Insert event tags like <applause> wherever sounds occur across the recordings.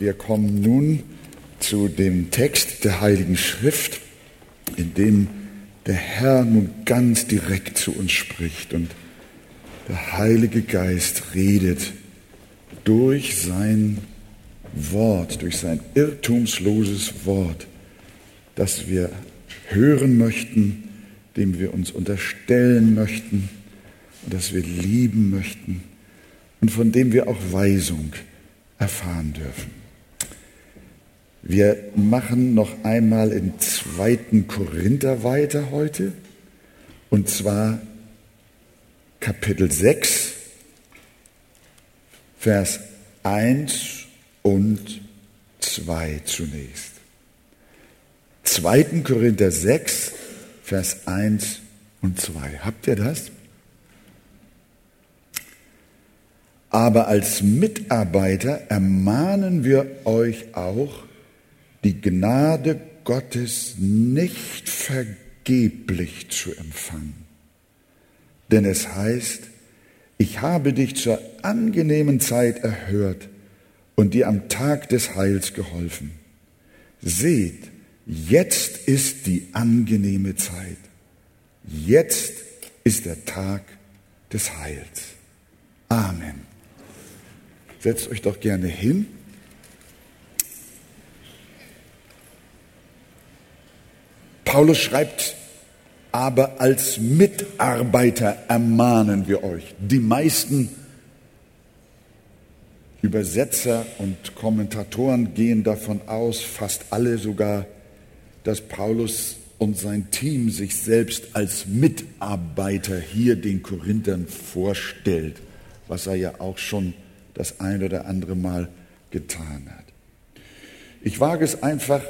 Wir kommen nun zu dem Text der Heiligen Schrift, in dem der Herr nun ganz direkt zu uns spricht und der Heilige Geist redet durch sein Wort, durch sein irrtumsloses Wort, das wir hören möchten, dem wir uns unterstellen möchten und das wir lieben möchten und von dem wir auch Weisung erfahren dürfen. Wir machen noch einmal in 2. Korinther weiter heute, und zwar Kapitel 6, Vers 1 und 2 zunächst. 2. Korinther 6, Vers 1 und 2. Habt ihr das? Aber als Mitarbeiter ermahnen wir euch auch, die Gnade Gottes nicht vergeblich zu empfangen. Denn es heißt, ich habe dich zur angenehmen Zeit erhört und dir am Tag des Heils geholfen. Seht, jetzt ist die angenehme Zeit. Jetzt ist der Tag des Heils. Amen. Setzt euch doch gerne hin. Paulus schreibt, aber als Mitarbeiter ermahnen wir euch. Die meisten Übersetzer und Kommentatoren gehen davon aus, fast alle sogar, dass Paulus und sein Team sich selbst als Mitarbeiter hier den Korinthern vorstellt, was er ja auch schon das ein oder andere Mal getan hat. Ich wage es einfach,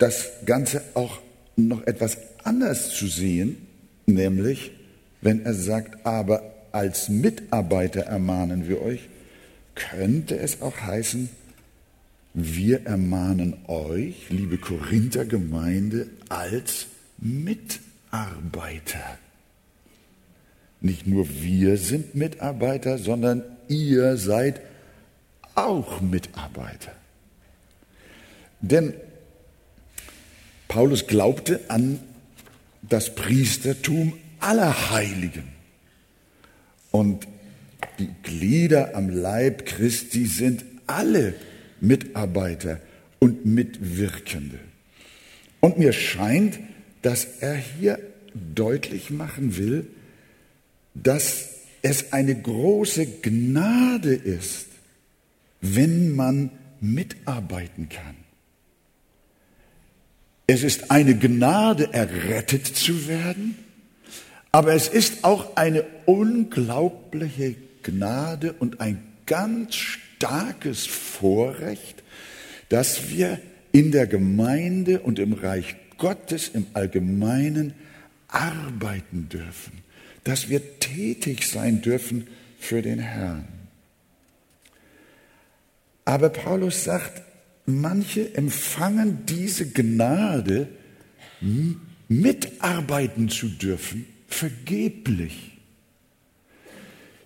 das Ganze auch noch etwas anders zu sehen, nämlich wenn er sagt, aber als Mitarbeiter ermahnen wir euch, könnte es auch heißen, wir ermahnen euch, liebe Korinther Gemeinde, als Mitarbeiter. Nicht nur wir sind Mitarbeiter, sondern ihr seid auch Mitarbeiter. Denn Paulus glaubte an das Priestertum aller Heiligen. Und die Glieder am Leib Christi sind alle Mitarbeiter und Mitwirkende. Und mir scheint, dass er hier deutlich machen will, dass es eine große Gnade ist, wenn man mitarbeiten kann. Es ist eine Gnade, errettet zu werden, aber es ist auch eine unglaubliche Gnade und ein ganz starkes Vorrecht, dass wir in der Gemeinde und im Reich Gottes im Allgemeinen arbeiten dürfen dass wir tätig sein dürfen für den Herrn. Aber Paulus sagt, manche empfangen diese Gnade, mitarbeiten zu dürfen, vergeblich.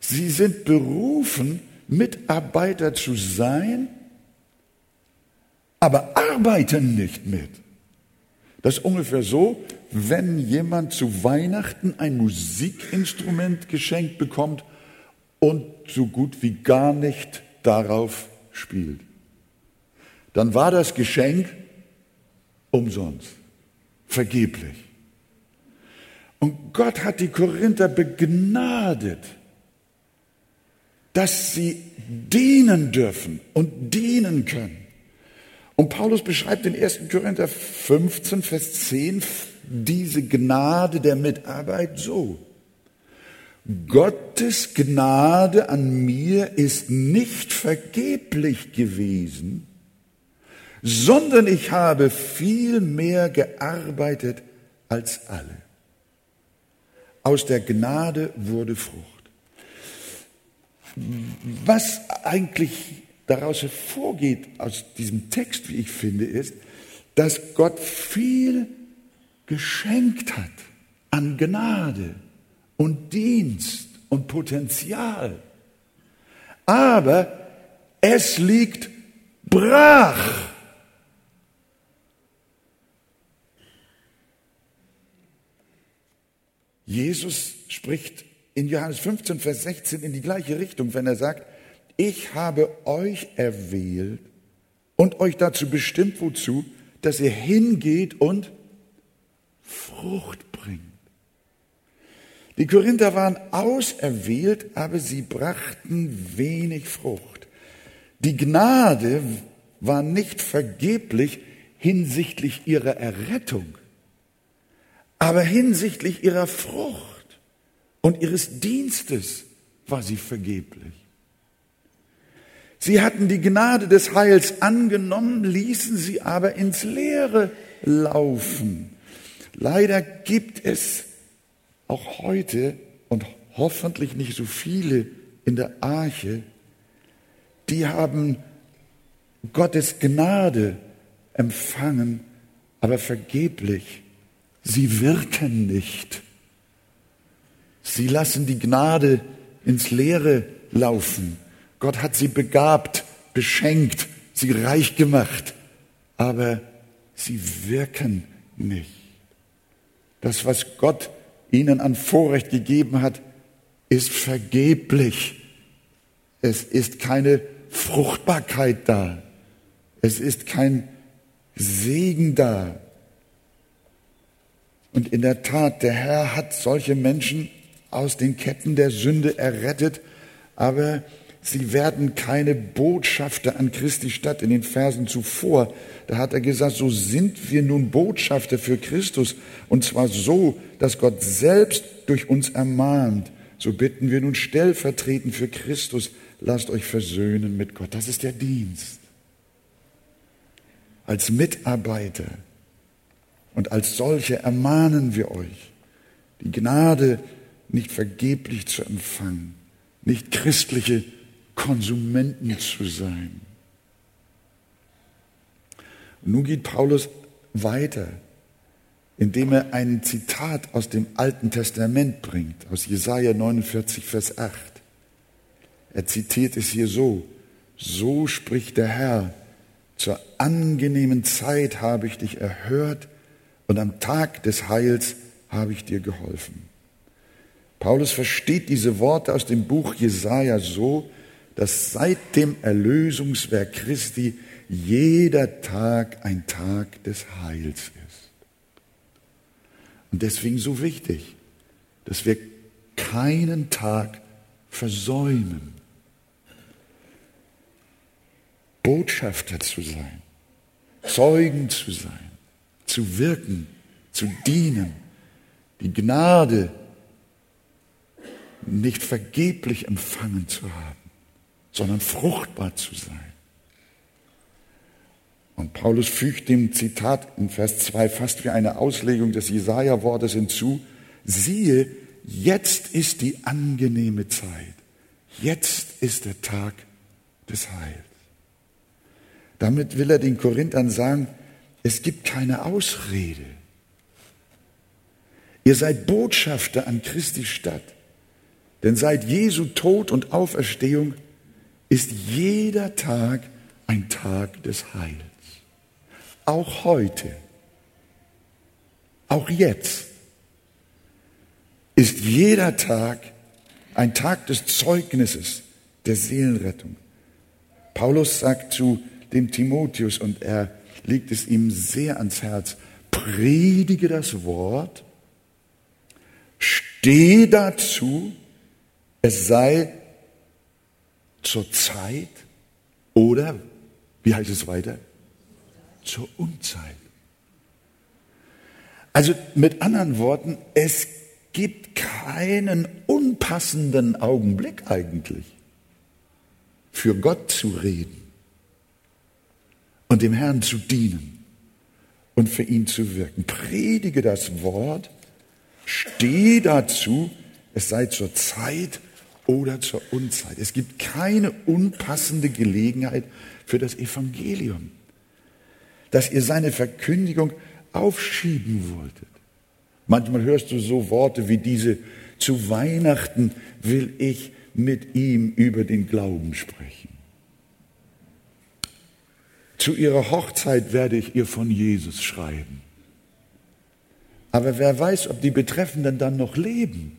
Sie sind berufen, Mitarbeiter zu sein, aber arbeiten nicht mit. Das ist ungefähr so, wenn jemand zu Weihnachten ein Musikinstrument geschenkt bekommt und so gut wie gar nicht darauf spielt. Dann war das Geschenk umsonst, vergeblich. Und Gott hat die Korinther begnadet, dass sie dienen dürfen und dienen können. Und Paulus beschreibt in 1. Korinther 15, Vers 10 diese Gnade der Mitarbeit so. Gottes Gnade an mir ist nicht vergeblich gewesen, sondern ich habe viel mehr gearbeitet als alle. Aus der Gnade wurde Frucht. Was eigentlich daraus hervorgeht, aus diesem Text, wie ich finde, ist, dass Gott viel geschenkt hat an Gnade und Dienst und Potenzial. Aber Es liegt brach. Jesus spricht in Johannes 15, Vers 16 in die gleiche Richtung, wenn er sagt, ich habe euch erwählt und euch dazu bestimmt, wozu, dass ihr hingeht und Frucht bringt. Die Korinther waren auserwählt, aber sie brachten wenig Frucht. Die Gnade war nicht vergeblich hinsichtlich ihrer Errettung, aber hinsichtlich ihrer Frucht und ihres Dienstes war sie vergeblich. Sie hatten die Gnade des Heils angenommen, ließen sie aber ins Leere laufen. Leider gibt es auch heute und hoffentlich nicht so viele in der Arche, die haben Gottes Gnade empfangen, aber vergeblich. Sie wirken nicht. Sie lassen die Gnade ins Leere laufen. Gott hat sie begabt, beschenkt, sie reich gemacht, aber sie wirken nicht. Das, was Gott ihnen an Vorrecht gegeben hat, ist vergeblich. Es ist keine Fruchtbarkeit da. Es ist kein Segen da. Und in der Tat, der Herr hat solche Menschen aus den Ketten der Sünde errettet, aber sie werden keine Botschafter an Christi Stadt. In den Versen zuvor, da hat er gesagt, so sind wir nun Botschafter für Christus. Und zwar so, dass Gott selbst durch uns ermahnt. So bitten wir nun stellvertretend für Christus, lasst euch versöhnen mit Gott. Das ist der Dienst. Als Mitarbeiter und als solche ermahnen wir euch, die Gnade nicht vergeblich zu empfangen, nicht christliche Konsumenten zu sein. Und nun geht Paulus weiter, indem er ein Zitat aus dem Alten Testament bringt, aus Jesaja 49, Vers 8. Er zitiert es hier so: So spricht der Herr, zur angenehmen Zeit habe ich dich erhört und am Tag des Heils habe ich dir geholfen. Paulus versteht diese Worte aus dem Buch Jesaja so, dass seit dem Erlösungswerk Christi jeder Tag ein Tag des Heils ist. Und deswegen so wichtig, dass wir keinen Tag versäumen, Botschafter zu sein, Zeugen zu sein, zu wirken, zu dienen, die Gnade nicht vergeblich empfangen zu haben sondern fruchtbar zu sein. Und Paulus fügt dem Zitat in Vers 2 fast wie eine Auslegung des Jesaja-Wortes hinzu. Siehe, jetzt ist die angenehme Zeit. Jetzt ist der Tag des Heils. Damit will er den Korinthern sagen, es gibt keine Ausrede. Ihr seid Botschafter an Christi Stadt. Denn seit Jesu Tod und Auferstehung ist jeder Tag ein Tag des Heils. Auch heute, auch jetzt ist jeder Tag ein Tag des Zeugnisses, der Seelenrettung. Paulus sagt zu dem Timotheus und er legt es ihm sehr ans Herz, predige das Wort, steh dazu, es sei zur Zeit. Oder, wie heißt es weiter, zur Unzeit. Also mit anderen Worten, es gibt keinen unpassenden Augenblick eigentlich für Gott zu reden und dem Herrn zu dienen und für ihn zu wirken. Predige das Wort, steh dazu, es sei zur Zeit oder zur Unzeit. Es gibt keine unpassende Gelegenheit für das Evangelium, dass ihr seine Verkündigung aufschieben wolltet. Manchmal hörst du so Worte wie diese, zu Weihnachten will ich mit ihm über den Glauben sprechen. Zu ihrer Hochzeit werde ich ihr von Jesus schreiben. Aber wer weiß, ob die Betreffenden dann noch leben.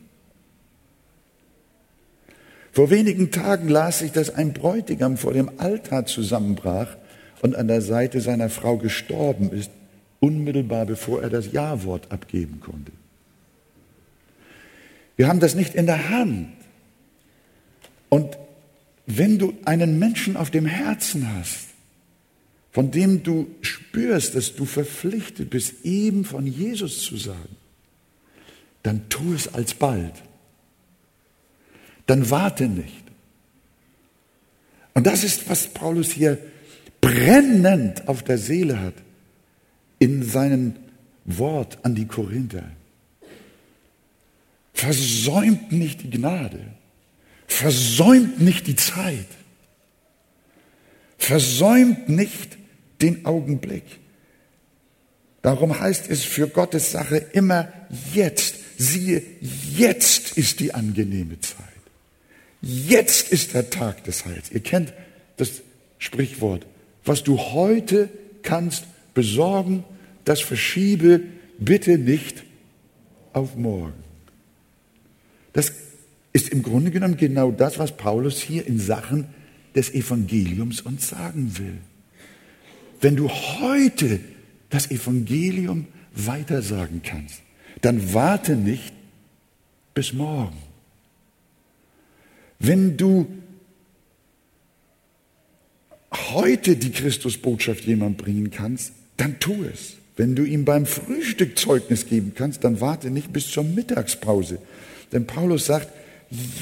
Vor wenigen Tagen las ich, dass ein Bräutigam vor dem Altar zusammenbrach und an der Seite seiner Frau gestorben ist, unmittelbar bevor er das Ja-Wort abgeben konnte. Wir haben das nicht in der Hand. Und wenn du einen Menschen auf dem Herzen hast, von dem du spürst, dass du verpflichtet bist, ihm von Jesus zu sagen, dann tu es alsbald. Dann warte nicht. Und das ist, was Paulus hier brennend auf der Seele hat in seinem Wort an die Korinther. Versäumt nicht die Gnade. Versäumt nicht die Zeit. Versäumt nicht den Augenblick. Darum heißt es für Gottes Sache immer jetzt. Siehe, jetzt ist die angenehme Zeit. Jetzt ist der Tag des Heils. Ihr kennt das Sprichwort. Was du heute kannst besorgen, das verschiebe bitte nicht auf morgen. Das ist im Grunde genommen genau das, was Paulus hier in Sachen des Evangeliums uns sagen will. Wenn du heute das Evangelium weitersagen kannst, dann warte nicht bis morgen. Wenn du heute die Christusbotschaft jemand bringen kannst, dann tu es. Wenn du ihm beim Frühstück Zeugnis geben kannst, dann warte nicht bis zur Mittagspause. Denn Paulus sagt,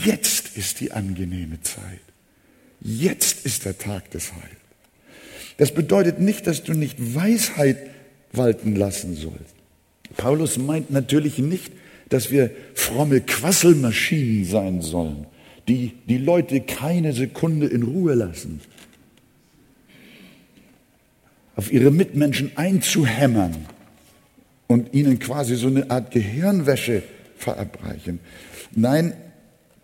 jetzt ist die angenehme Zeit. Jetzt ist der Tag des Heils. Das bedeutet nicht, dass du nicht Weisheit walten lassen sollst. Paulus meint natürlich nicht, dass wir fromme Quasselmaschinen sein sollen, die die Leute keine Sekunde in Ruhe lassen, auf ihre Mitmenschen einzuhämmern und ihnen quasi so eine Art Gehirnwäsche verabreichen. Nein,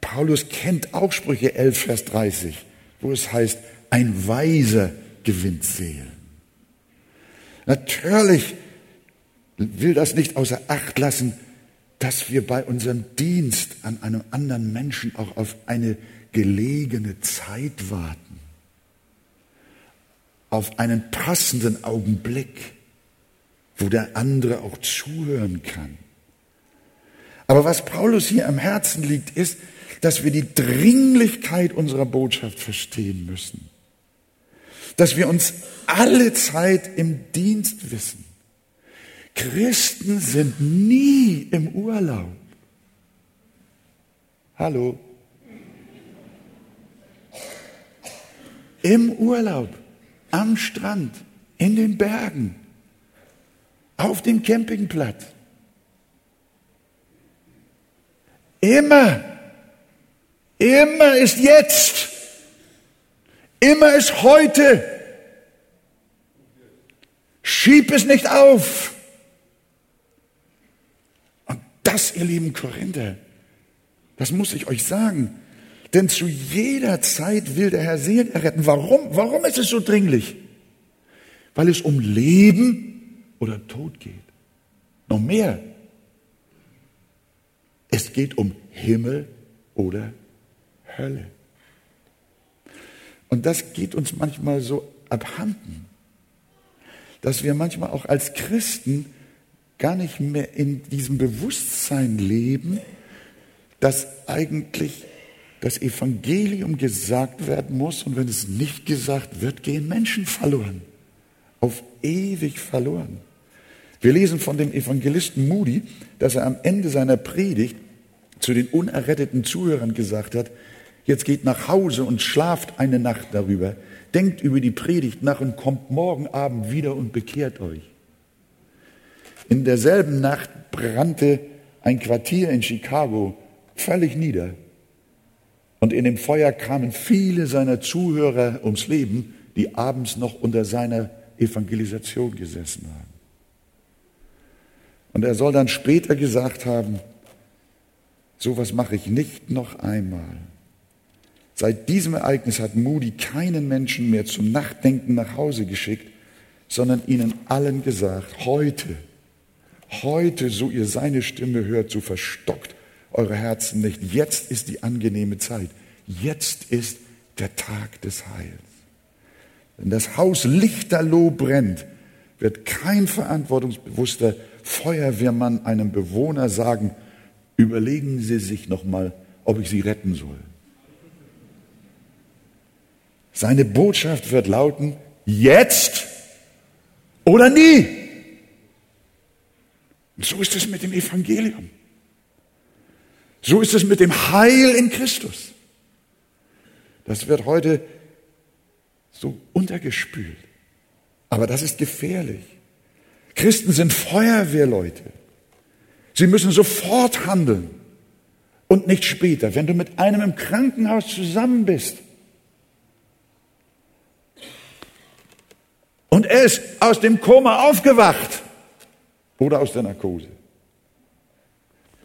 Paulus kennt auch Sprüche 11, Vers 30, wo es heißt, ein Weiser gewinnt Seelen. Natürlich will das nicht außer Acht lassen, dass wir bei unserem Dienst an einem anderen Menschen auch auf eine gelegene Zeit warten, auf einen passenden Augenblick, wo der andere auch zuhören kann. Aber was Paulus hier am Herzen liegt, ist, dass wir die Dringlichkeit unserer Botschaft verstehen müssen dass wir uns alle Zeit im Dienst wissen. Christen sind nie im Urlaub. Hallo. Im Urlaub, am Strand, in den Bergen, auf dem Campingplatz. Immer, immer ist jetzt. Immer ist heute. Schieb es nicht auf. Und das, ihr lieben Korinther, das muss ich euch sagen. Denn zu jeder Zeit will der Herr Seelen erretten. Warum? Warum ist es so dringlich? Weil es um Leben oder Tod geht. Noch mehr. Es geht um Himmel oder Hölle. Und das geht uns manchmal so abhanden, dass wir manchmal auch als Christen gar nicht mehr in diesem Bewusstsein leben, dass eigentlich das Evangelium gesagt werden muss und wenn es nicht gesagt wird, gehen Menschen verloren, auf ewig verloren. Wir lesen von dem Evangelisten Moody, dass er am Ende seiner Predigt zu den unerretteten Zuhörern gesagt hat, Jetzt geht nach Hause und schlaft eine Nacht darüber. Denkt über die Predigt nach und kommt morgen Abend wieder und bekehrt euch. In derselben Nacht brannte ein Quartier in Chicago völlig nieder. Und in dem Feuer kamen viele seiner Zuhörer ums Leben, die abends noch unter seiner Evangelisation gesessen haben. Und er soll dann später gesagt haben, sowas mache ich nicht noch einmal. Seit diesem Ereignis hat Moody keinen Menschen mehr zum Nachdenken nach Hause geschickt, sondern ihnen allen gesagt, heute, heute, so ihr seine Stimme hört, so verstockt eure Herzen nicht. Jetzt ist die angenehme Zeit. Jetzt ist der Tag des Heils. Wenn das Haus lichterloh brennt, wird kein verantwortungsbewusster Feuerwehrmann einem Bewohner sagen, überlegen Sie sich noch mal, ob ich Sie retten soll. Seine Botschaft wird lauten, jetzt oder nie. Und so ist es mit dem Evangelium. So ist es mit dem Heil in Christus. Das wird heute so untergespült. Aber das ist gefährlich. Christen sind Feuerwehrleute. Sie müssen sofort handeln und nicht später. Wenn du mit einem im Krankenhaus zusammen bist und er ist aus dem Koma aufgewacht oder aus der Narkose,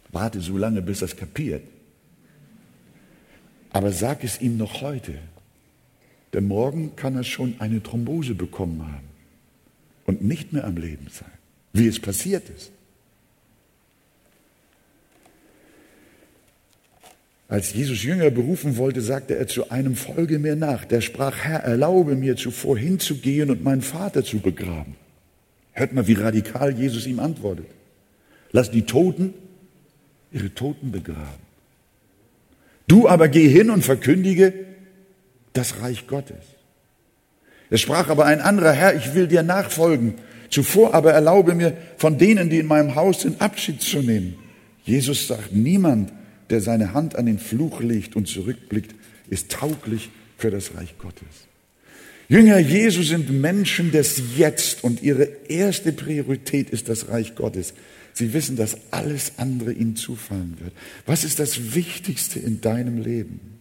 warte so lange, bis er es kapiert. Aber sag es ihm noch heute. Denn morgen kann er schon eine Thrombose bekommen haben und nicht mehr am Leben sein, wie es passiert ist. Als Jesus Jünger berufen wollte, sagte er zu einem, folge mir nach. Der sprach, Herr, erlaube mir zuvor hinzugehen und meinen Vater zu begraben. Hört mal, wie radikal Jesus ihm antwortet. Lass die Toten ihre Toten begraben. Du aber geh hin und verkündige das Reich Gottes. Es sprach aber ein anderer, Herr, ich will dir nachfolgen. Zuvor aber erlaube mir, von denen, die in meinem Haus sind, Abschied zu nehmen. Jesus sagt, niemand, der seine Hand an den Fluch legt und zurückblickt, ist tauglich für das Reich Gottes. Jünger Jesu sind Menschen des Jetzt und ihre erste Priorität ist das Reich Gottes. Sie wissen, dass alles andere ihnen zufallen wird. Was ist das Wichtigste in deinem Leben?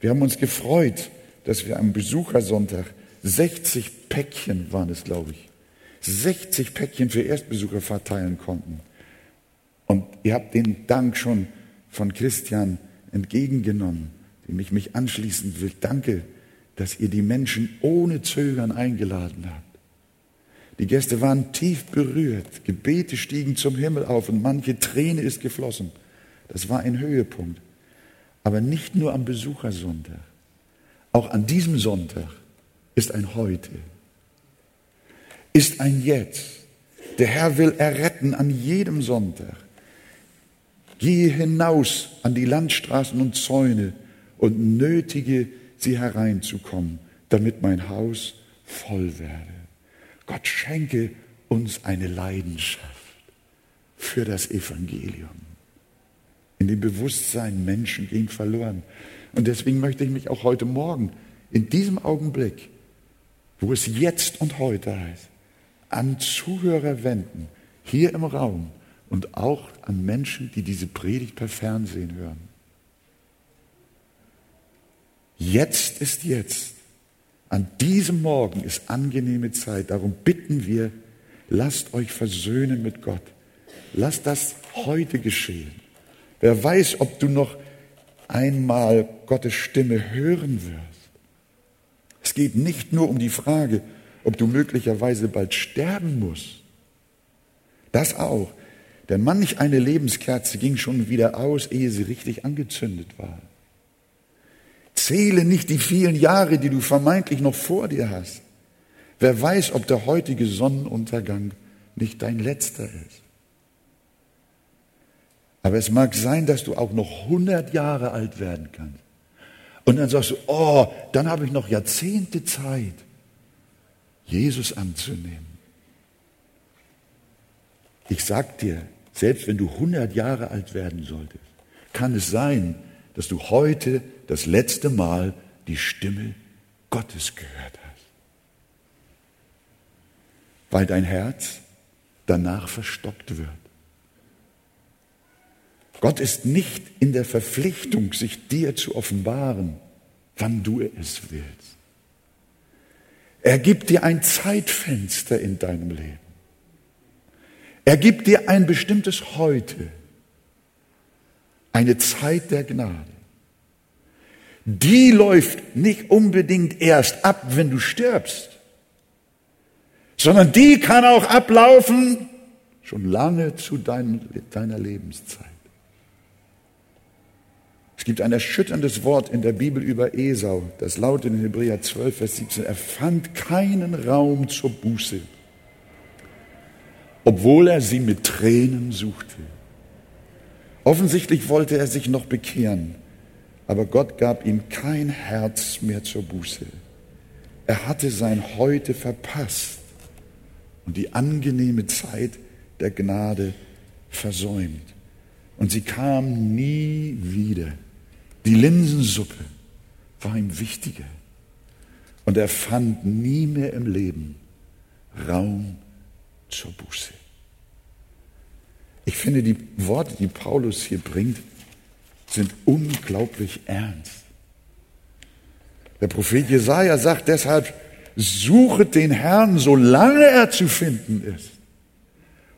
Wir haben uns gefreut, dass wir am Besuchersonntag 60 Päckchen waren es, glaube ich, 60 Päckchen für Erstbesucher verteilen konnten. Und ihr habt den Dank schon von Christian entgegengenommen, dem ich mich anschließen will. Danke, dass ihr die Menschen ohne Zögern eingeladen habt. Die Gäste waren tief berührt, Gebete stiegen zum Himmel auf und manche Träne ist geflossen. Das war ein Höhepunkt. Aber nicht nur am Besuchersonntag, auch an diesem Sonntag ist ein Heute, ist ein Jetzt. Der Herr will erretten an jedem Sonntag. Gehe hinaus an die Landstraßen und Zäune und nötige sie hereinzukommen, damit mein Haus voll werde. Gott schenke uns eine Leidenschaft für das Evangelium. In dem Bewusstsein, Menschen gehen verloren. Und deswegen möchte ich mich auch heute Morgen, in diesem Augenblick, wo es jetzt und heute heißt, an Zuhörer wenden, hier im Raum, und auch an Menschen, die diese Predigt per Fernsehen hören. Jetzt ist jetzt. An diesem Morgen ist angenehme Zeit. Darum bitten wir, lasst euch versöhnen mit Gott. Lasst das heute geschehen. Wer weiß, ob du noch einmal Gottes Stimme hören wirst. Es geht nicht nur um die Frage, ob du möglicherweise bald sterben musst. Das auch. Denn manch eine Lebenskerze ging schon wieder aus, ehe sie richtig angezündet war. Zähle nicht die vielen Jahre, die du vermeintlich noch vor dir hast. Wer weiß, ob der heutige Sonnenuntergang nicht dein letzter ist. Aber es mag sein, dass du auch noch 100 Jahre alt werden kannst. Und dann sagst du, oh, dann habe ich noch Jahrzehnte Zeit, Jesus anzunehmen. Ich sag dir, selbst wenn du 100 Jahre alt werden solltest, kann es sein, dass du heute das letzte Mal die Stimme Gottes gehört hast. Weil dein Herz danach verstockt wird. Gott ist nicht in der Verpflichtung, sich dir zu offenbaren, wann du es willst. Er gibt dir ein Zeitfenster in deinem Leben. Er gibt dir ein bestimmtes Heute, eine Zeit der Gnade. die läuft nicht unbedingt erst ab, wenn du stirbst, sondern die kann auch ablaufen schon lange zu dein, deiner Lebenszeit. Es gibt ein erschütterndes Wort in der Bibel über Esau, das lautet in Hebräer 12, Vers 17, er fand keinen Raum zur Buße, obwohl er sie mit Tränen suchte. Offensichtlich wollte er sich noch bekehren, aber Gott gab ihm kein Herz mehr zur Buße. Er hatte sein Heute verpasst und die angenehme Zeit der Gnade versäumt. Und sie kam nie wieder. Die Linsensuppe war ihm wichtiger. Und er fand nie mehr im Leben Raum zur Buße. Ich finde, die Worte, die Paulus hier bringt, sind unglaublich ernst. Der Prophet Jesaja sagt deshalb, suchet den Herrn, solange er zu finden ist.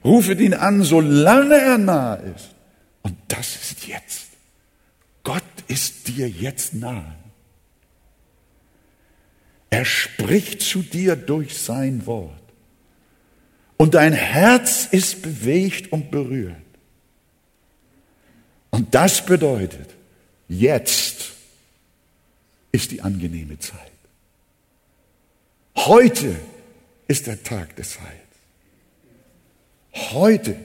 Rufet ihn an, solange er nahe ist. Und das ist jetzt. Gott ist dir jetzt nahe. Er spricht zu dir durch sein Wort. Und dein Herz ist bewegt und berührt. Und das bedeutet, jetzt ist die angenehme Zeit. Heute ist der Tag des Heils. Heute.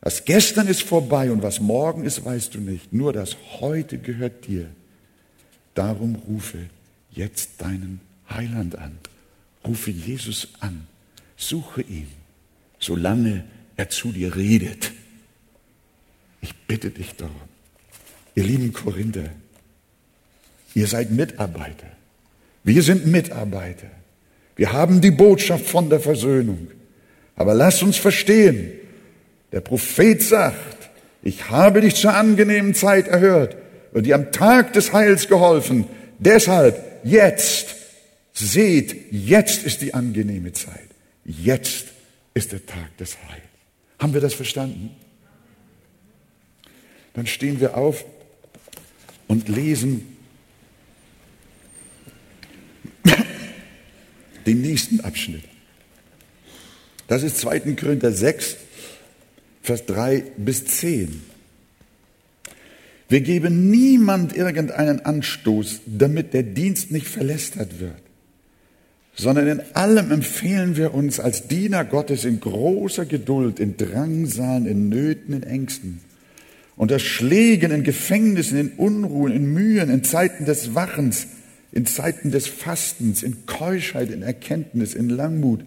Das Gestern ist vorbei und was morgen ist, weißt du nicht. Nur das Heute gehört dir. Darum rufe jetzt deinen Heiland an. Rufe Jesus an. Suche ihn, solange er zu dir redet. Ich bitte dich darum. Ihr lieben Korinther, ihr seid Mitarbeiter. Wir sind Mitarbeiter. Wir haben die Botschaft von der Versöhnung. Aber lass uns verstehen, der Prophet sagt, ich habe dich zur angenehmen Zeit erhört und dir am Tag des Heils geholfen. Deshalb jetzt, seht, jetzt ist die angenehme Zeit. Jetzt ist der Tag des Heils. Haben wir das verstanden? Dann stehen wir auf und lesen <coughs> den nächsten Abschnitt. Das ist 2. Korinther 6, Vers 3 bis 10. Wir geben niemand irgendeinen Anstoß, damit der Dienst nicht verlästert wird, sondern in allem empfehlen wir uns als Diener Gottes in großer Geduld, in Drangsalen, in Nöten, in Ängsten, unter Schlägen, in Gefängnissen, in Unruhen, in Mühen, in Zeiten des Wachens, in Zeiten des Fastens, in Keuschheit, in Erkenntnis, in Langmut,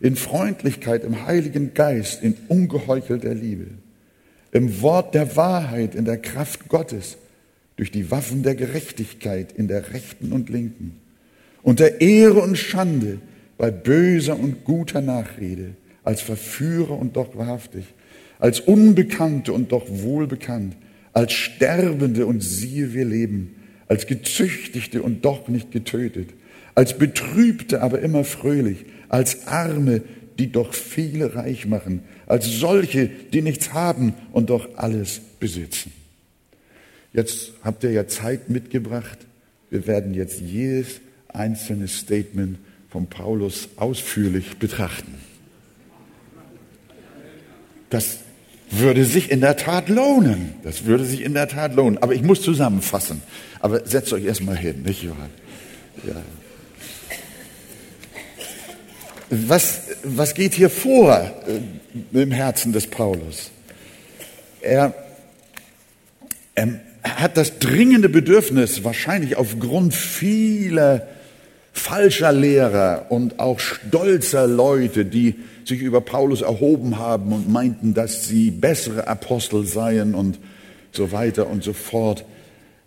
in Freundlichkeit, im Heiligen Geist, in ungeheuchelter Liebe, im Wort der Wahrheit, in der Kraft Gottes, durch die Waffen der Gerechtigkeit in der rechten und linken, unter Ehre und Schande, bei böser und guter Nachrede, als Verführer und doch wahrhaftig, als Unbekannte und doch wohlbekannt, als Sterbende und siehe wir leben, als Gezüchtigte und doch nicht getötet, als Betrübte aber immer fröhlich, als Arme, die doch viele reich machen, als solche, die nichts haben und doch alles besitzen. Jetzt habt ihr ja Zeit mitgebracht. Wir werden jetzt jedes einzelne Statement von Paulus ausführlich betrachten. Das würde sich in der Tat lohnen. Das würde sich in der Tat lohnen. Aber ich muss zusammenfassen. Aber setzt euch erstmal hin, nicht wahr? Ja was, was geht hier vor äh, im Herzen des Paulus? Er, er hat das dringende Bedürfnis, wahrscheinlich aufgrund vieler falscher Lehrer und auch stolzer Leute, die sich über Paulus erhoben haben und meinten, dass sie bessere Apostel seien und so weiter und so fort.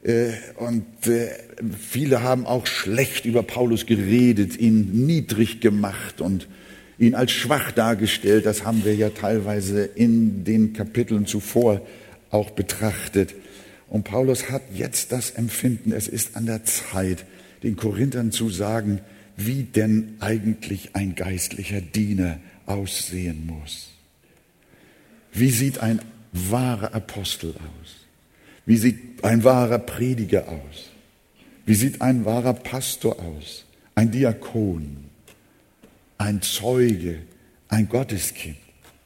Äh, und äh, viele haben auch schlecht über Paulus geredet, ihn niedrig gemacht und ihn als schwach dargestellt. Das haben wir ja teilweise in den Kapiteln zuvor auch betrachtet. Und Paulus hat jetzt das Empfinden, es ist an der Zeit, den Korinthern zu sagen, wie denn eigentlich ein geistlicher Diener aussehen muss. Wie sieht ein wahrer Apostel aus? Wie sieht ein wahrer Prediger aus? Wie sieht ein wahrer Pastor aus? Ein Diakon, ein Zeuge, ein Gotteskind,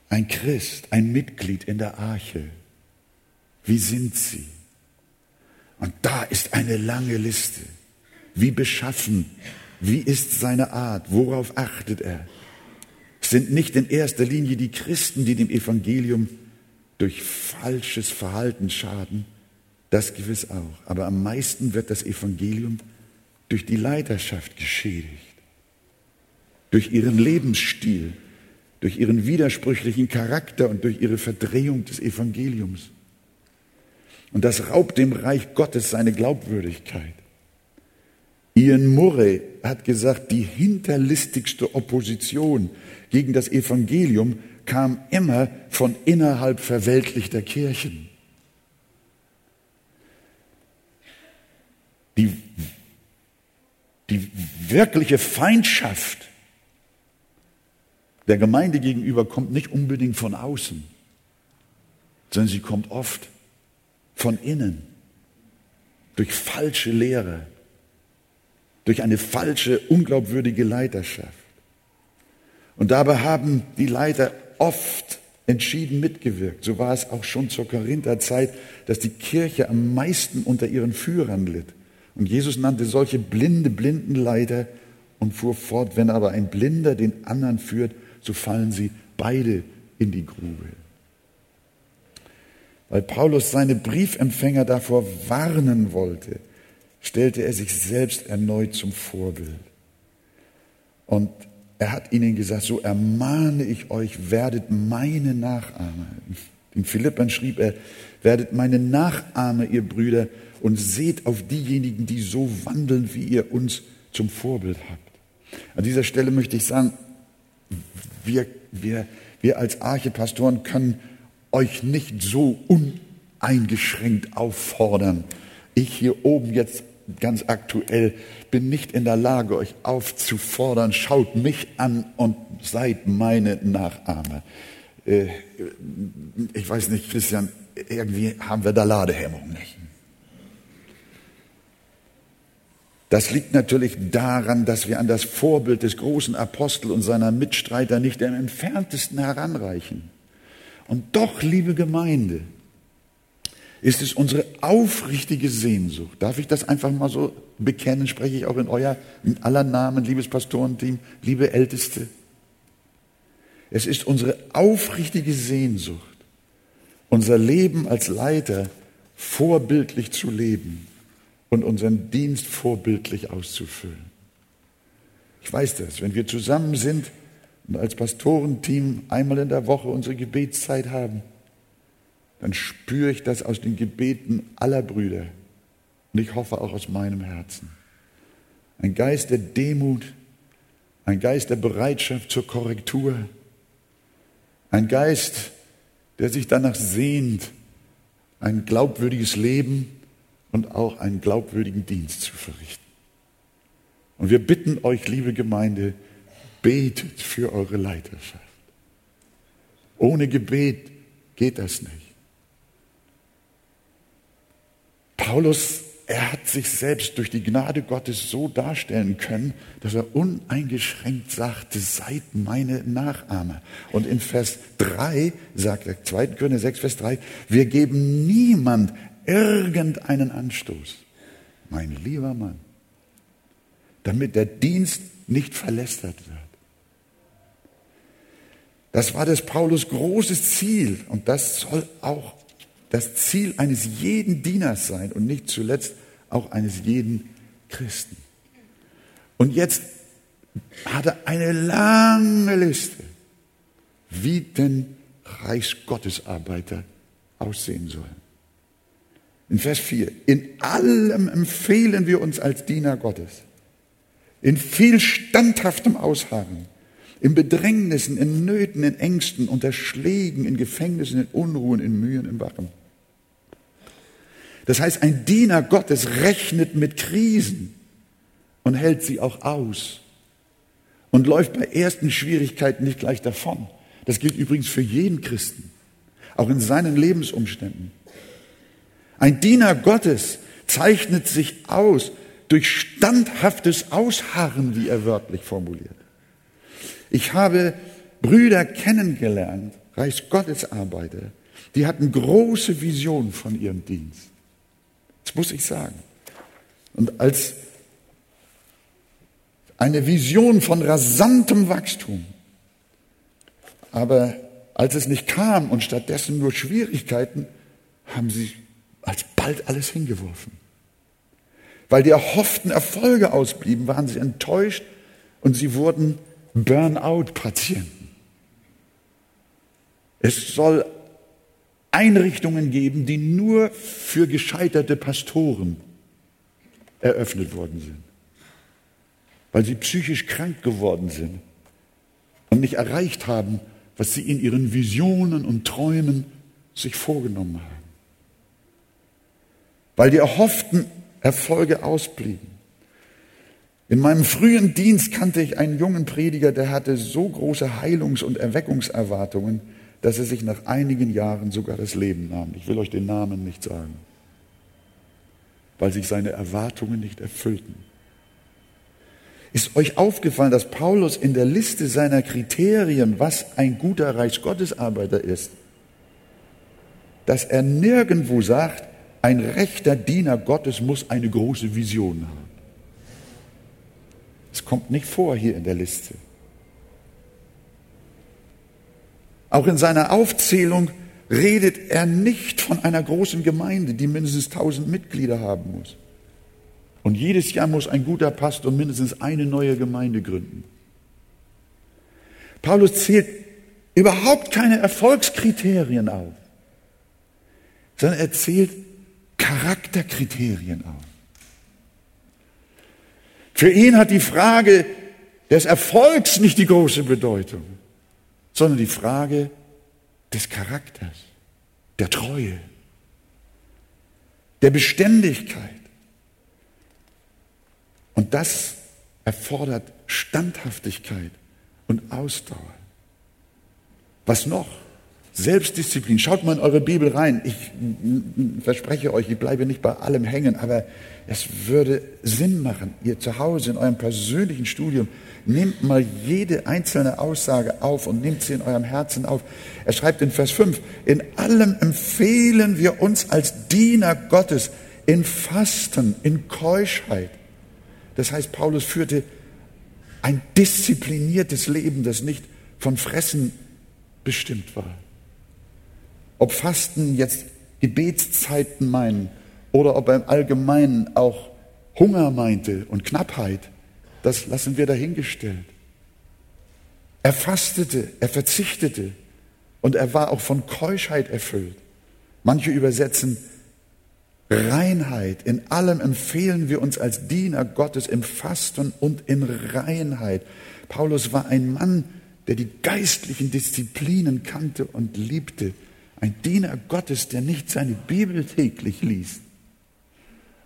ein Christ, ein Mitglied in der Arche. Wie sind sie? Und da ist eine lange Liste. Wie beschaffen? Wie ist seine Art? Worauf achtet er? Es sind nicht in erster Linie die Christen, die dem Evangelium durch falsches Verhalten schaden, das gewiss auch. Aber am meisten wird das Evangelium durch die Leiterschaft geschädigt, durch ihren Lebensstil, durch ihren widersprüchlichen Charakter und durch ihre Verdrehung des Evangeliums. Und das raubt dem Reich Gottes seine Glaubwürdigkeit. Ian Murray hat gesagt, die hinterlistigste Opposition gegen das Evangelium kam immer von innerhalb verweltlichter Kirchen. Die, die wirkliche Feindschaft der Gemeinde gegenüber kommt nicht unbedingt von außen, sondern sie kommt oft von innen, durch falsche Lehre, durch eine falsche, unglaubwürdige Leiterschaft. Und dabei haben die Leiter oft entschieden mitgewirkt. So war es auch schon zur Korintherzeit, dass die Kirche am meisten unter ihren Führern litt. Und Jesus nannte solche blinde Blindenleiter und fuhr fort, wenn aber ein Blinder den anderen führt, so fallen sie beide in die Grube. Weil Paulus seine Briefempfänger davor warnen wollte, stellte er sich selbst erneut zum Vorbild. Und er hat ihnen gesagt, so ermahne ich euch, werdet meine Nachahmer. Den Philippern schrieb er, werdet meine Nachahmer, ihr Brüder, und seht auf diejenigen, die so wandeln, wie ihr uns zum Vorbild habt. An dieser Stelle möchte ich sagen, wir, wir, wir als Archepastoren können euch nicht so uneingeschränkt auffordern. Ich hier oben jetzt ganz aktuell bin nicht in der Lage, euch aufzufordern, schaut mich an und seid meine Nachahmer. Äh, ich weiß nicht, Christian, irgendwie haben wir da Ladehemmung nicht. Das liegt natürlich daran, dass wir an das Vorbild des großen Apostel und seiner Mitstreiter nicht im entferntesten heranreichen. Und doch, liebe Gemeinde, ist es unsere aufrichtige Sehnsucht. Darf ich das einfach mal so bekennen? Spreche ich auch in euer, in aller Namen, liebes Pastorenteam, liebe Älteste. Es ist unsere aufrichtige Sehnsucht, unser Leben als Leiter vorbildlich zu leben und unseren Dienst vorbildlich auszufüllen. Ich weiß das, wenn wir zusammen sind und als Pastorenteam einmal in der Woche unsere Gebetszeit haben, dann spüre ich das aus den Gebeten aller Brüder und ich hoffe auch aus meinem Herzen. Ein Geist der Demut, ein Geist der Bereitschaft zur Korrektur, ein Geist, der sich danach sehnt, ein glaubwürdiges Leben und auch einen glaubwürdigen Dienst zu verrichten. Und wir bitten euch, liebe Gemeinde, betet für eure Leiterschaft. Ohne Gebet geht das nicht. Paulus, er hat sich selbst durch die Gnade Gottes so darstellen können, dass er uneingeschränkt sagte, seid meine Nachahmer. Und in Vers 3 sagt er, 2. Korinther 6, Vers 3, wir geben niemand irgendeinen Anstoß, mein lieber Mann, damit der Dienst nicht verlästert wird. Das war des Paulus großes Ziel und das soll auch das Ziel eines jeden Dieners sein und nicht zuletzt auch eines jeden Christen. Und jetzt hat er eine lange Liste, wie denn Reichsgottesarbeiter aussehen sollen. In Vers 4, in allem empfehlen wir uns als Diener Gottes, in viel standhaftem Ausharren, in Bedrängnissen, in Nöten, in Ängsten, unter Schlägen, in Gefängnissen, in Unruhen, in Mühen, in Wachen. Das heißt, ein Diener Gottes rechnet mit Krisen und hält sie auch aus und läuft bei ersten Schwierigkeiten nicht gleich davon. Das gilt übrigens für jeden Christen, auch in seinen Lebensumständen. Ein Diener Gottes zeichnet sich aus durch standhaftes Ausharren, wie er wörtlich formuliert. Ich habe Brüder kennengelernt, Reichsgottesarbeiter, die hatten große Visionen von ihrem Dienst. Muss ich sagen. Und als eine Vision von rasantem Wachstum. Aber als es nicht kam und stattdessen nur Schwierigkeiten, haben sie alsbald alles hingeworfen. Weil die erhofften Erfolge ausblieben, waren sie enttäuscht und sie wurden Burnout-Patienten. Es soll Einrichtungen geben, die nur für gescheiterte Pastoren eröffnet worden sind, weil sie psychisch krank geworden sind und nicht erreicht haben, was sie in ihren Visionen und Träumen sich vorgenommen haben, weil die erhofften Erfolge ausblieben. In meinem frühen Dienst kannte ich einen jungen Prediger, der hatte so große Heilungs- und Erweckungserwartungen, dass er sich nach einigen Jahren sogar das Leben nahm. Ich will euch den Namen nicht sagen, weil sich seine Erwartungen nicht erfüllten. Ist euch aufgefallen, dass Paulus in der Liste seiner Kriterien, was ein guter Reichsgottesarbeiter ist, dass er nirgendwo sagt, ein rechter Diener Gottes muss eine große Vision haben. Es kommt nicht vor hier in der Liste. Auch in seiner Aufzählung redet er nicht von einer großen Gemeinde, die mindestens tausend Mitglieder haben muss. Und jedes Jahr muss ein guter Pastor mindestens eine neue Gemeinde gründen. Paulus zählt überhaupt keine Erfolgskriterien auf, sondern er zählt Charakterkriterien auf. Für ihn hat die Frage des Erfolgs nicht die große Bedeutung sondern die Frage des Charakters, der Treue, der Beständigkeit. Und das erfordert Standhaftigkeit und Ausdauer. Was noch? Selbstdisziplin. Schaut mal in eure Bibel rein. Ich verspreche euch, ich bleibe nicht bei allem hängen, aber es würde Sinn machen, ihr zu Hause in eurem persönlichen Studium Nehmt mal jede einzelne Aussage auf und nehmt sie in eurem Herzen auf. Er schreibt in Vers 5, in allem empfehlen wir uns als Diener Gottes in Fasten, in Keuschheit. Das heißt, Paulus führte ein diszipliniertes Leben, das nicht von Fressen bestimmt war. Ob Fasten jetzt Gebetszeiten meinen oder ob er im Allgemeinen auch Hunger meinte und Knappheit, das lassen wir dahingestellt. Er fastete, er verzichtete und er war auch von Keuschheit erfüllt. Manche übersetzen Reinheit. In allem empfehlen wir uns als Diener Gottes im Fasten und in Reinheit. Paulus war ein Mann, der die geistlichen Disziplinen kannte und liebte. Ein Diener Gottes, der nicht seine Bibel täglich liest,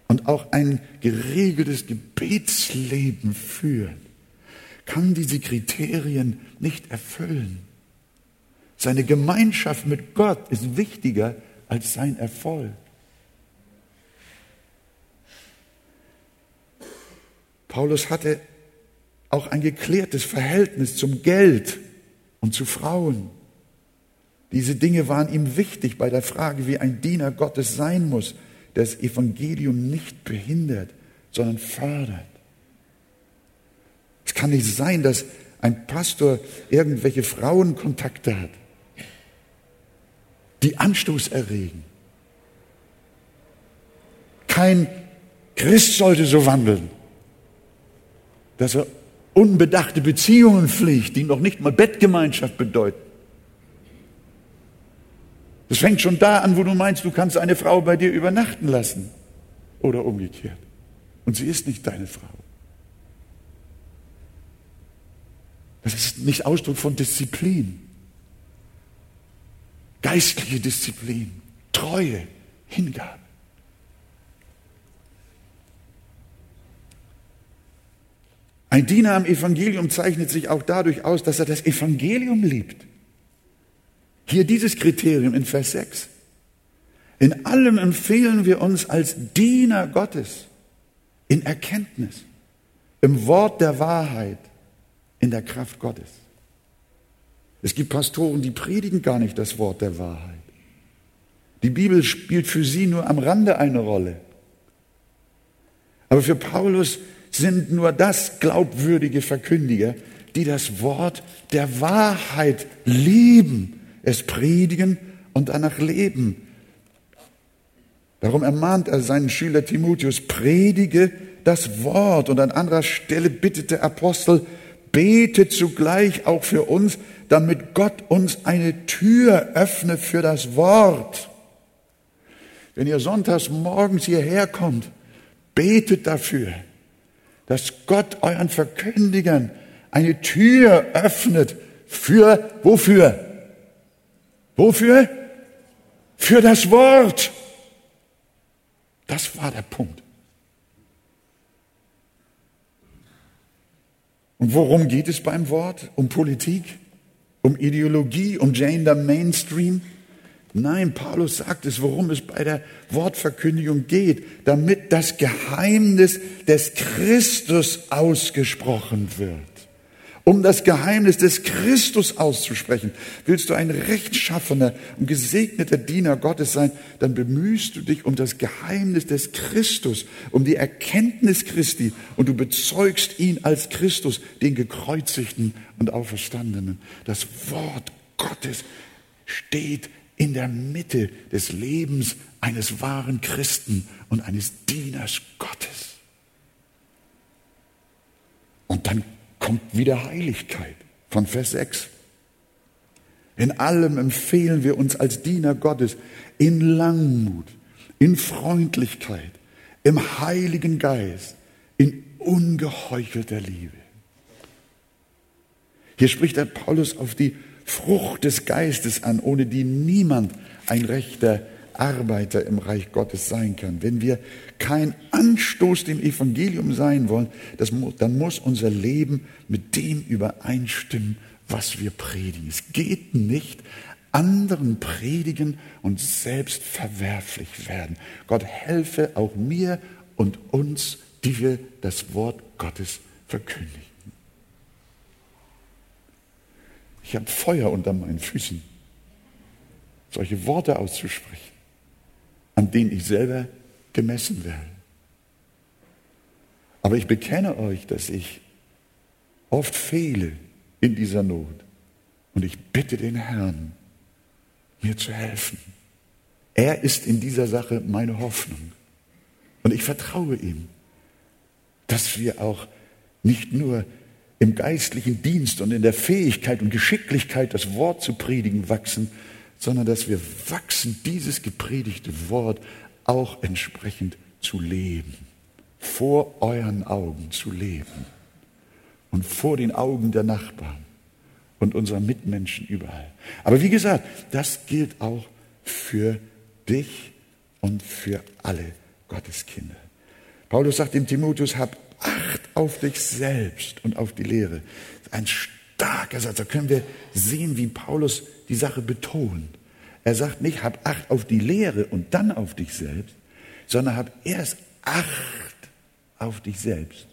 und auch ein geregeltes Gebetsleben führt, kann diese Kriterien nicht erfüllen. Seine Gemeinschaft mit Gott ist wichtiger als sein Erfolg. Paulus hatte auch ein geklärtes Verhältnis zum Geld und zu Frauen. Diese Dinge waren ihm wichtig bei der Frage, wie ein Diener Gottes sein muss das Evangelium nicht behindert, sondern fördert. Es kann nicht sein, dass ein Pastor irgendwelche Frauenkontakte hat, die Anstoß erregen. Kein Christ sollte so wandeln, dass er unbedachte Beziehungen pflegt, die noch nicht mal Bettgemeinschaft bedeuten. Das fängt schon da an, wo du meinst, du kannst eine Frau bei dir übernachten lassen. Oder umgekehrt. Und sie ist nicht deine Frau. Das ist nicht Ausdruck von Disziplin. Geistliche Disziplin, Treue, Hingabe. Ein Diener am Evangelium zeichnet sich auch dadurch aus, dass er das Evangelium liebt. Hier dieses Kriterium in Vers 6. In allem empfehlen wir uns als Diener Gottes in Erkenntnis, im Wort der Wahrheit, in der Kraft Gottes. Es gibt Pastoren, die predigen gar nicht das Wort der Wahrheit. Die Bibel spielt für sie nur am Rande eine Rolle. Aber für Paulus sind nur das glaubwürdige Verkündiger, die das Wort der Wahrheit lieben, es predigen und danach leben. Darum ermahnt er seinen Schüler Timotheus, predige das Wort. Und an anderer Stelle bittet der Apostel, betet zugleich auch für uns, damit Gott uns eine Tür öffne für das Wort. Wenn ihr sonntags morgens hierher kommt, betet dafür, dass Gott euren Verkündigern eine Tür öffnet für, wofür? Wofür? Für das Wort. Das war der Punkt. Und worum geht es beim Wort? Um Politik? Um Ideologie? Um Gender Mainstream? Nein, Paulus sagt es, worum es bei der Wortverkündigung geht, damit das Geheimnis des Christus ausgesprochen wird um das Geheimnis des Christus auszusprechen. Willst du ein rechtschaffener und gesegneter Diener Gottes sein, dann bemühst du dich um das Geheimnis des Christus, um die Erkenntnis Christi und du bezeugst ihn als Christus, den gekreuzigten und auferstandenen. Das Wort Gottes steht in der Mitte des Lebens eines wahren Christen und eines Dieners Gottes. Und dann kommt wieder Heiligkeit von Vers 6. In allem empfehlen wir uns als Diener Gottes in Langmut, in Freundlichkeit, im Heiligen Geist, in ungeheuchelter Liebe. Hier spricht der Paulus auf die Frucht des Geistes an, ohne die niemand ein rechter Arbeiter im Reich Gottes sein kann. Wenn wir kein Anstoß dem Evangelium sein wollen, das, dann muss unser Leben mit dem übereinstimmen, was wir predigen. Es geht nicht, anderen predigen und selbst verwerflich werden. Gott helfe auch mir und uns, die wir das Wort Gottes verkündigen. Ich habe Feuer unter meinen Füßen, solche Worte auszusprechen an denen ich selber gemessen werde. Aber ich bekenne euch, dass ich oft fehle in dieser Not. Und ich bitte den Herrn, mir zu helfen. Er ist in dieser Sache meine Hoffnung. Und ich vertraue ihm, dass wir auch nicht nur im geistlichen Dienst und in der Fähigkeit und Geschicklichkeit, das Wort zu predigen, wachsen, sondern dass wir wachsen, dieses gepredigte Wort auch entsprechend zu leben, vor euren Augen zu leben und vor den Augen der Nachbarn und unserer Mitmenschen überall. Aber wie gesagt, das gilt auch für dich und für alle Gotteskinder. Paulus sagt dem Timotheus, hab Acht auf dich selbst und auf die Lehre. Ein starker Satz. Da können wir sehen, wie Paulus die Sache betont. Er sagt nicht, hab Acht auf die Lehre und dann auf dich selbst, sondern hab erst Acht auf dich selbst,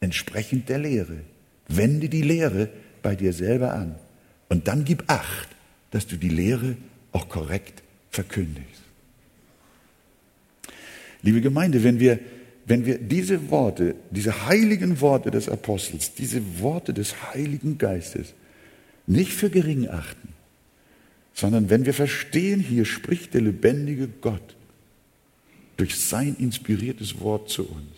entsprechend der Lehre. Wende die Lehre bei dir selber an und dann gib Acht, dass du die Lehre auch korrekt verkündigst. Liebe Gemeinde, wenn wir wenn wir diese Worte, diese heiligen Worte des Apostels, diese Worte des Heiligen Geistes nicht für gering achten, sondern wenn wir verstehen, hier spricht der lebendige Gott durch sein inspiriertes Wort zu uns,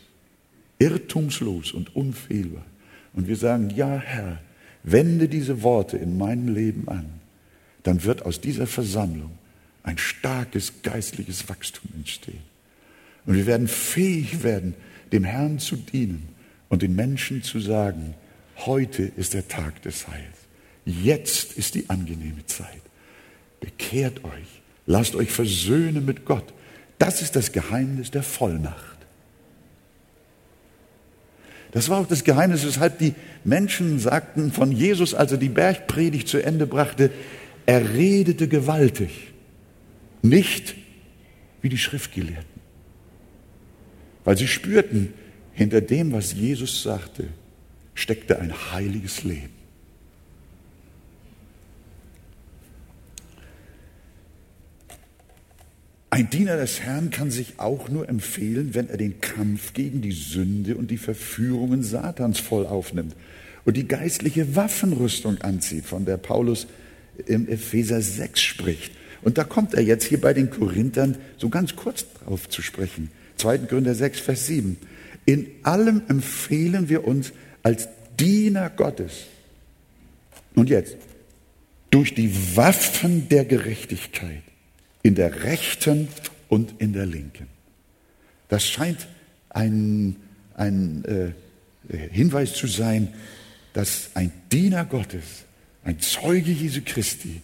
irrtumslos und unfehlbar, und wir sagen, ja Herr, wende diese Worte in meinem Leben an, dann wird aus dieser Versammlung ein starkes geistliches Wachstum entstehen. Und wir werden fähig werden, dem Herrn zu dienen und den Menschen zu sagen, heute ist der Tag des Heils. Jetzt ist die angenehme Zeit. Bekehrt euch. Lasst euch versöhnen mit Gott. Das ist das Geheimnis der Vollmacht. Das war auch das Geheimnis, weshalb die Menschen sagten von Jesus, als er die Bergpredigt zu Ende brachte, er redete gewaltig, nicht wie die Schriftgelehrten weil sie spürten, hinter dem, was Jesus sagte, steckte ein heiliges Leben. Ein Diener des Herrn kann sich auch nur empfehlen, wenn er den Kampf gegen die Sünde und die Verführungen Satans voll aufnimmt und die geistliche Waffenrüstung anzieht, von der Paulus im Epheser 6 spricht. Und da kommt er jetzt hier bei den Korinthern so ganz kurz drauf zu sprechen. 2. Korinther 6, Vers 7. In allem empfehlen wir uns als Diener Gottes. Und jetzt, durch die Waffen der Gerechtigkeit in der rechten und in der linken. Das scheint ein, ein äh, Hinweis zu sein, dass ein Diener Gottes, ein Zeuge Jesu Christi,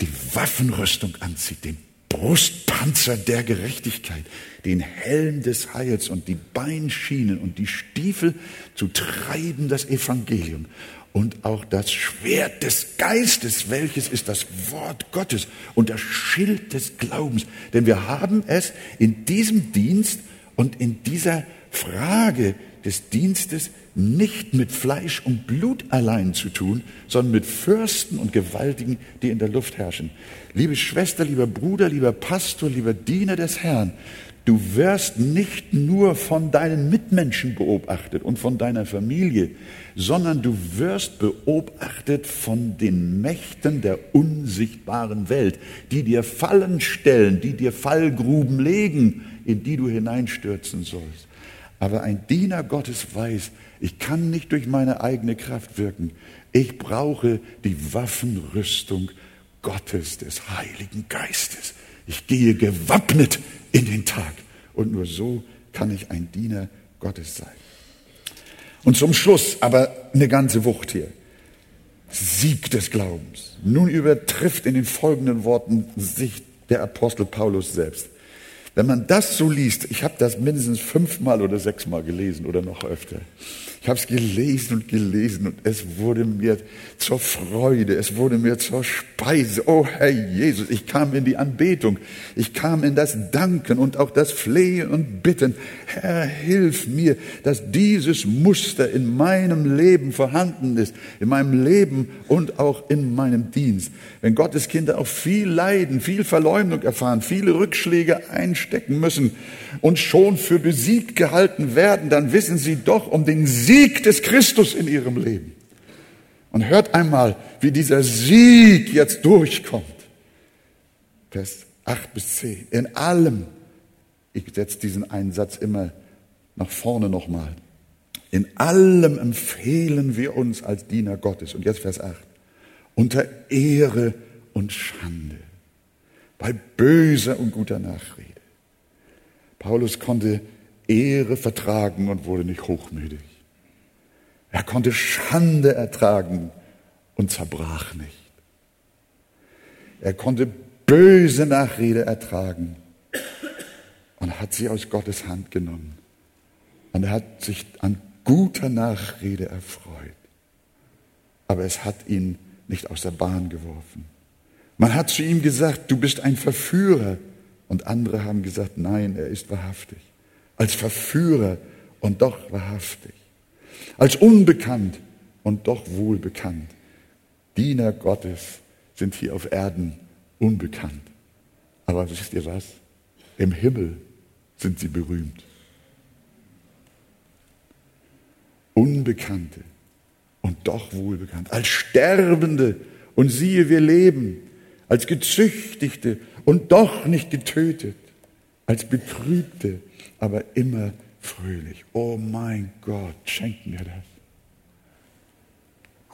die Waffenrüstung anzieht, den Brustpanzer der Gerechtigkeit, den Helm des Heils und die Beinschienen und die Stiefel zu treiben das Evangelium und auch das Schwert des Geistes, welches ist das Wort Gottes und das Schild des Glaubens. Denn wir haben es in diesem Dienst und in dieser Frage des Dienstes nicht mit Fleisch und Blut allein zu tun, sondern mit Fürsten und Gewaltigen, die in der Luft herrschen. Liebe Schwester, lieber Bruder, lieber Pastor, lieber Diener des Herrn, Du wirst nicht nur von deinen Mitmenschen beobachtet und von deiner Familie, sondern du wirst beobachtet von den Mächten der unsichtbaren Welt, die dir Fallen stellen, die dir Fallgruben legen, in die du hineinstürzen sollst. Aber ein Diener Gottes weiß, ich kann nicht durch meine eigene Kraft wirken. Ich brauche die Waffenrüstung Gottes, des Heiligen Geistes. Ich gehe gewappnet in den Tag. Und nur so kann ich ein Diener Gottes sein. Und zum Schluss aber eine ganze Wucht hier. Sieg des Glaubens. Nun übertrifft in den folgenden Worten sich der Apostel Paulus selbst. Wenn man das so liest, ich habe das mindestens fünfmal oder sechsmal gelesen oder noch öfter. Ich habe es gelesen und gelesen und es wurde mir zur Freude, es wurde mir zur Speise. Oh Herr Jesus, ich kam in die Anbetung, ich kam in das Danken und auch das Flehen und Bitten. Herr, hilf mir, dass dieses Muster in meinem Leben vorhanden ist, in meinem Leben und auch in meinem Dienst. Wenn Gottes Kinder auch viel Leiden, viel Verleumdung erfahren, viele Rückschläge einstecken müssen und schon für besiegt gehalten werden, dann wissen sie doch um den Sieg Sieg des Christus in ihrem Leben. Und hört einmal, wie dieser Sieg jetzt durchkommt. Vers 8 bis 10. In allem, ich setze diesen einen Satz immer nach vorne nochmal. In allem empfehlen wir uns als Diener Gottes. Und jetzt Vers 8. Unter Ehre und Schande. Bei böser und guter Nachrede. Paulus konnte Ehre vertragen und wurde nicht hochmütig. Er konnte Schande ertragen und zerbrach nicht. Er konnte böse Nachrede ertragen und hat sie aus Gottes Hand genommen. Und er hat sich an guter Nachrede erfreut. Aber es hat ihn nicht aus der Bahn geworfen. Man hat zu ihm gesagt, du bist ein Verführer. Und andere haben gesagt, nein, er ist wahrhaftig. Als Verführer und doch wahrhaftig als unbekannt und doch wohlbekannt. Diener Gottes sind hier auf Erden unbekannt. Aber wisst ihr was? Im Himmel sind sie berühmt. Unbekannte und doch wohlbekannt. Als Sterbende und siehe, wir leben. Als Gezüchtigte und doch nicht getötet. Als Betrübte, aber immer fröhlich. Oh mein Gott, schenkt mir das.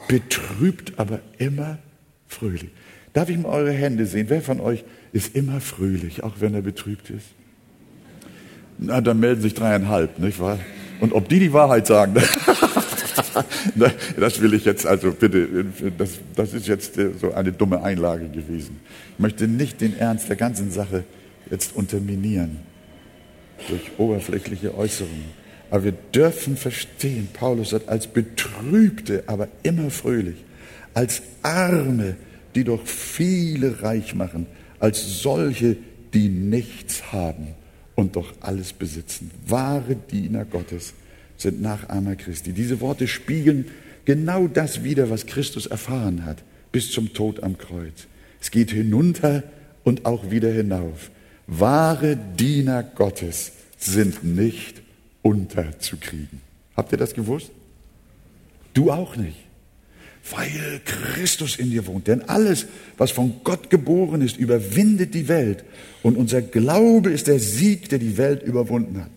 Betrübt, aber immer fröhlich. Darf ich mal eure Hände sehen? Wer von euch ist immer fröhlich, auch wenn er betrübt ist? Na, dann melden sich dreieinhalb, nicht wahr? Und ob die die Wahrheit sagen, <laughs> das will ich jetzt, also bitte, das, das ist jetzt äh, so eine dumme Einlage gewesen. Ich möchte nicht den Ernst der ganzen Sache jetzt unterminieren durch oberflächliche Äußerungen. Aber wir dürfen verstehen, Paulus sagt, als Betrübte, aber immer fröhlich, als Arme, die doch viele reich machen, als solche, die nichts haben und doch alles besitzen. Wahre Diener Gottes sind Nachahmer Christi. Diese Worte spiegeln genau das wider, was Christus erfahren hat, bis zum Tod am Kreuz. Es geht hinunter und auch wieder hinauf. Wahre Diener Gottes sind nicht unterzukriegen. Habt ihr das gewusst? Du auch nicht. Weil Christus in dir wohnt. Denn alles, was von Gott geboren ist, überwindet die Welt. Und unser Glaube ist der Sieg, der die Welt überwunden hat.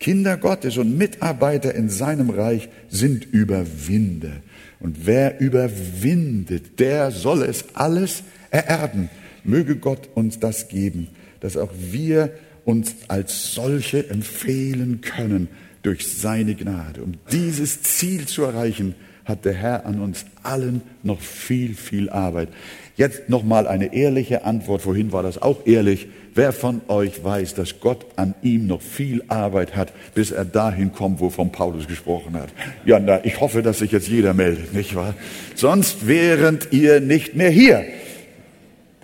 Kinder Gottes und Mitarbeiter in seinem Reich sind Überwinder. Und wer überwindet, der soll es alles ererben. Möge Gott uns das geben, dass auch wir uns als solche empfehlen können durch seine Gnade. Um dieses Ziel zu erreichen, hat der Herr an uns allen noch viel, viel Arbeit. Jetzt nochmal eine ehrliche Antwort. Vorhin war das auch ehrlich. Wer von euch weiß, dass Gott an ihm noch viel Arbeit hat, bis er dahin kommt, wovon Paulus gesprochen hat? Ja, na, ich hoffe, dass sich jetzt jeder meldet, nicht wahr? Sonst wäret ihr nicht mehr hier.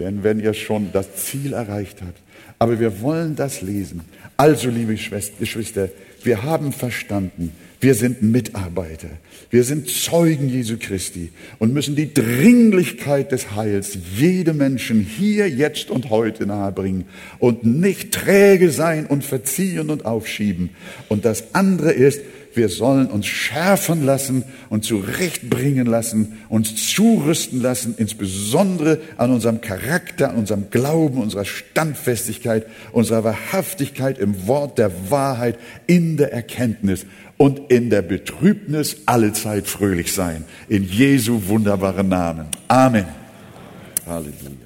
Denn wenn ihr schon das Ziel erreicht habt, aber wir wollen das lesen. Also, liebe Geschwister, wir haben verstanden, wir sind Mitarbeiter. Wir sind Zeugen Jesu Christi und müssen die Dringlichkeit des Heils jedem Menschen hier, jetzt und heute nahebringen und nicht träge sein und verziehen und aufschieben. Und das andere ist, wir sollen uns schärfen lassen und zurechtbringen lassen, uns zurüsten lassen, insbesondere an unserem Charakter, an unserem Glauben, unserer Standfestigkeit, unserer Wahrhaftigkeit im Wort der Wahrheit, in der Erkenntnis und in der Betrübnis allezeit fröhlich sein. In Jesu wunderbaren Namen. Amen. Halleluja.